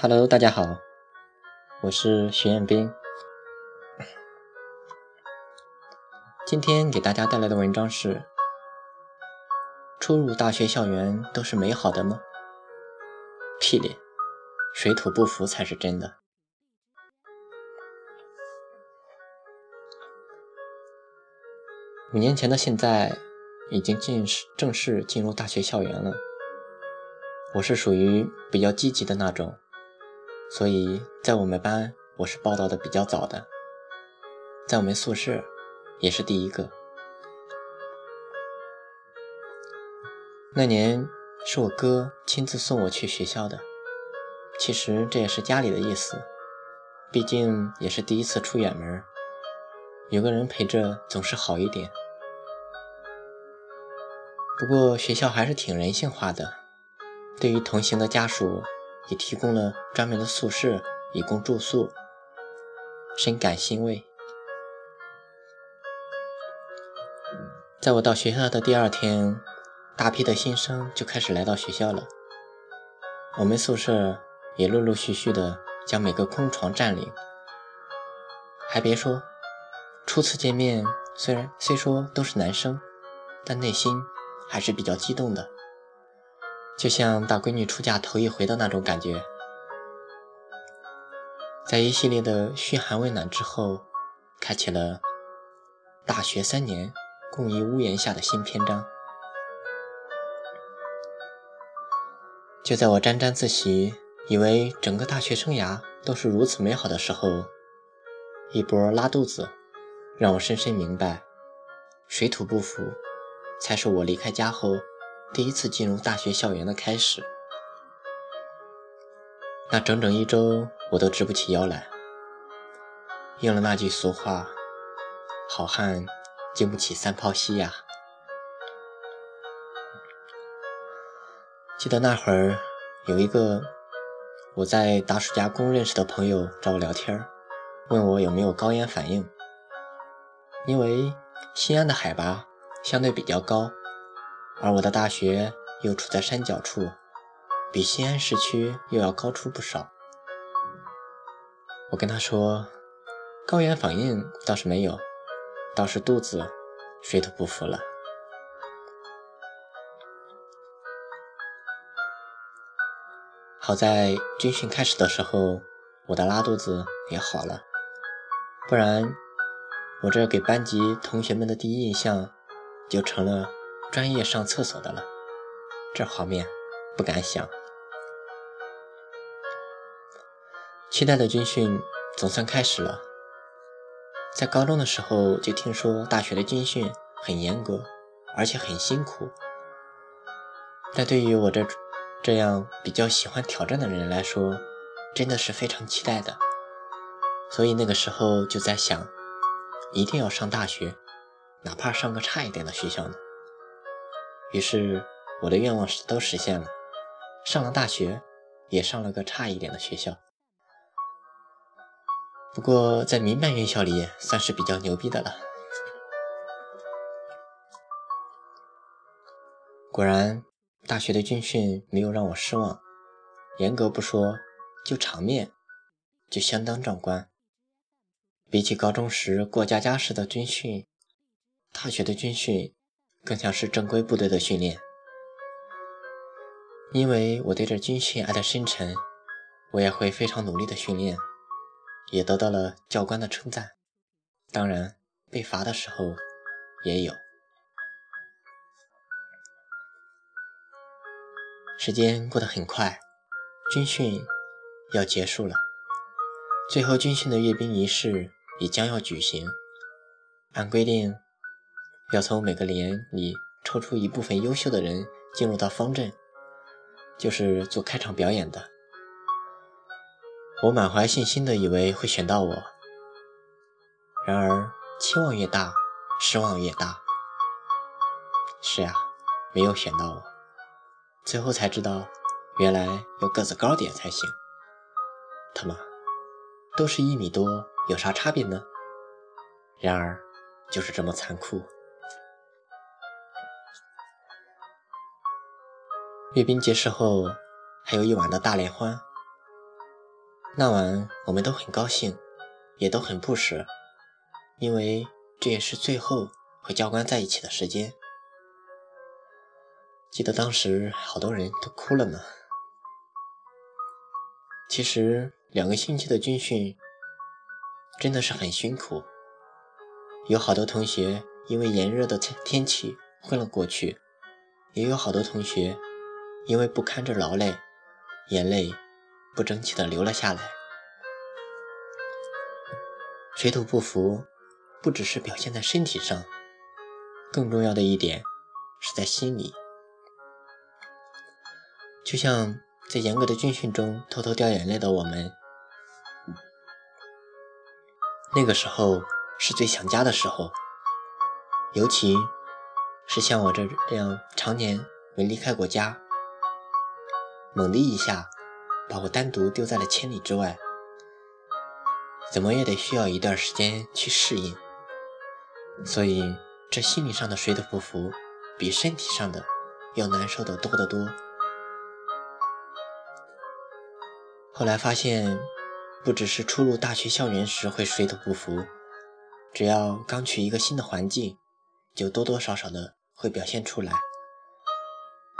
Hello，大家好，我是徐彦斌。今天给大家带来的文章是：初入大学校园都是美好的吗？屁咧，水土不服才是真的。五年前的现在，已经进式正式进入大学校园了。我是属于比较积极的那种，所以在我们班我是报道的比较早的，在我们宿舍也是第一个。那年是我哥亲自送我去学校的，其实这也是家里的意思，毕竟也是第一次出远门，有个人陪着总是好一点。不过学校还是挺人性化的。对于同行的家属，也提供了专门的宿舍以供住宿，深感欣慰。在我到学校的第二天，大批的新生就开始来到学校了，我们宿舍也陆陆续续的将每个空床占领。还别说，初次见面，虽然虽说都是男生，但内心还是比较激动的。就像大闺女出嫁头一回的那种感觉，在一系列的嘘寒问暖之后，开启了大学三年共一屋檐下的新篇章。就在我沾沾自喜，以为整个大学生涯都是如此美好的时候，一波拉肚子让我深深明白，水土不服才是我离开家后。第一次进入大学校园的开始，那整整一周我都直不起腰来。应了那句俗话：“好汉经不起三泡稀呀。”记得那会儿有一个我在打暑假工认识的朋友找我聊天，问我有没有高原反应，因为西安的海拔相对比较高。而我的大学又处在山脚处，比西安市区又要高出不少。我跟他说，高原反应倒是没有，倒是肚子水土不服了。好在军训开始的时候，我的拉肚子也好了，不然我这给班级同学们的第一印象就成了。专业上厕所的了，这画面不敢想。期待的军训总算开始了。在高中的时候就听说大学的军训很严格，而且很辛苦。但对于我这这样比较喜欢挑战的人来说，真的是非常期待的。所以那个时候就在想，一定要上大学，哪怕上个差一点的学校呢。于是，我的愿望是都实现了，上了大学，也上了个差一点的学校。不过在民办院校里算是比较牛逼的了。果然，大学的军训没有让我失望。严格不说，就场面就相当壮观。比起高中时过家家式的军训，大学的军训。更像是正规部队的训练，因为我对这军训爱得深沉，我也会非常努力的训练，也得到了教官的称赞。当然，被罚的时候也有。时间过得很快，军训要结束了，最后军训的阅兵仪式也将要举行，按规定。要从每个连里抽出一部分优秀的人进入到方阵，就是做开场表演的。我满怀信心的以为会选到我，然而期望越大，失望越大。是呀，没有选到我。最后才知道，原来要个子高点才行。他妈，都是一米多，有啥差别呢？然而，就是这么残酷。阅兵结束后，还有一晚的大联欢。那晚我们都很高兴，也都很不舍，因为这也是最后和教官在一起的时间。记得当时好多人都哭了呢。其实两个星期的军训真的是很辛苦，有好多同学因为炎热的天天气昏了过去，也有好多同学因为不堪着劳累，眼泪。不争气的流了下来。水土不服，不只是表现在身体上，更重要的一点是在心里。就像在严格的军训中偷偷掉眼泪的我们，那个时候是最想家的时候，尤其是像我这这样常年没离开过家，猛的一下。把我单独丢在了千里之外，怎么也得需要一段时间去适应。所以，这心理上的水土不服，比身体上的要难受的多得多。后来发现，不只是初入大学校园时会水土不服，只要刚去一个新的环境，就多多少少的会表现出来，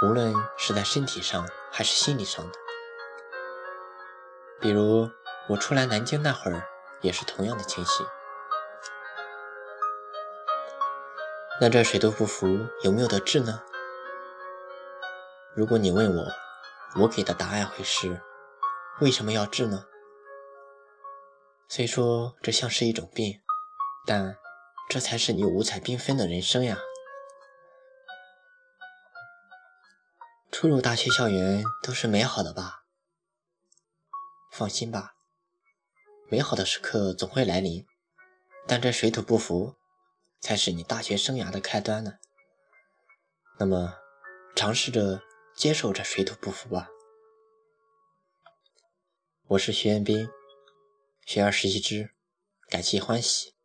无论是在身体上还是心理上的。比如我出来南京那会儿，也是同样的情形。那这水土不服有没有得治呢？如果你问我，我给的答案会是：为什么要治呢？虽说这像是一种病，但这才是你五彩缤纷的人生呀！初入大学校园都是美好的吧？放心吧，美好的时刻总会来临，但这水土不服，才是你大学生涯的开端呢。那么，尝试着接受这水土不服吧。我是徐彦斌，学而时习之，感谢欢喜。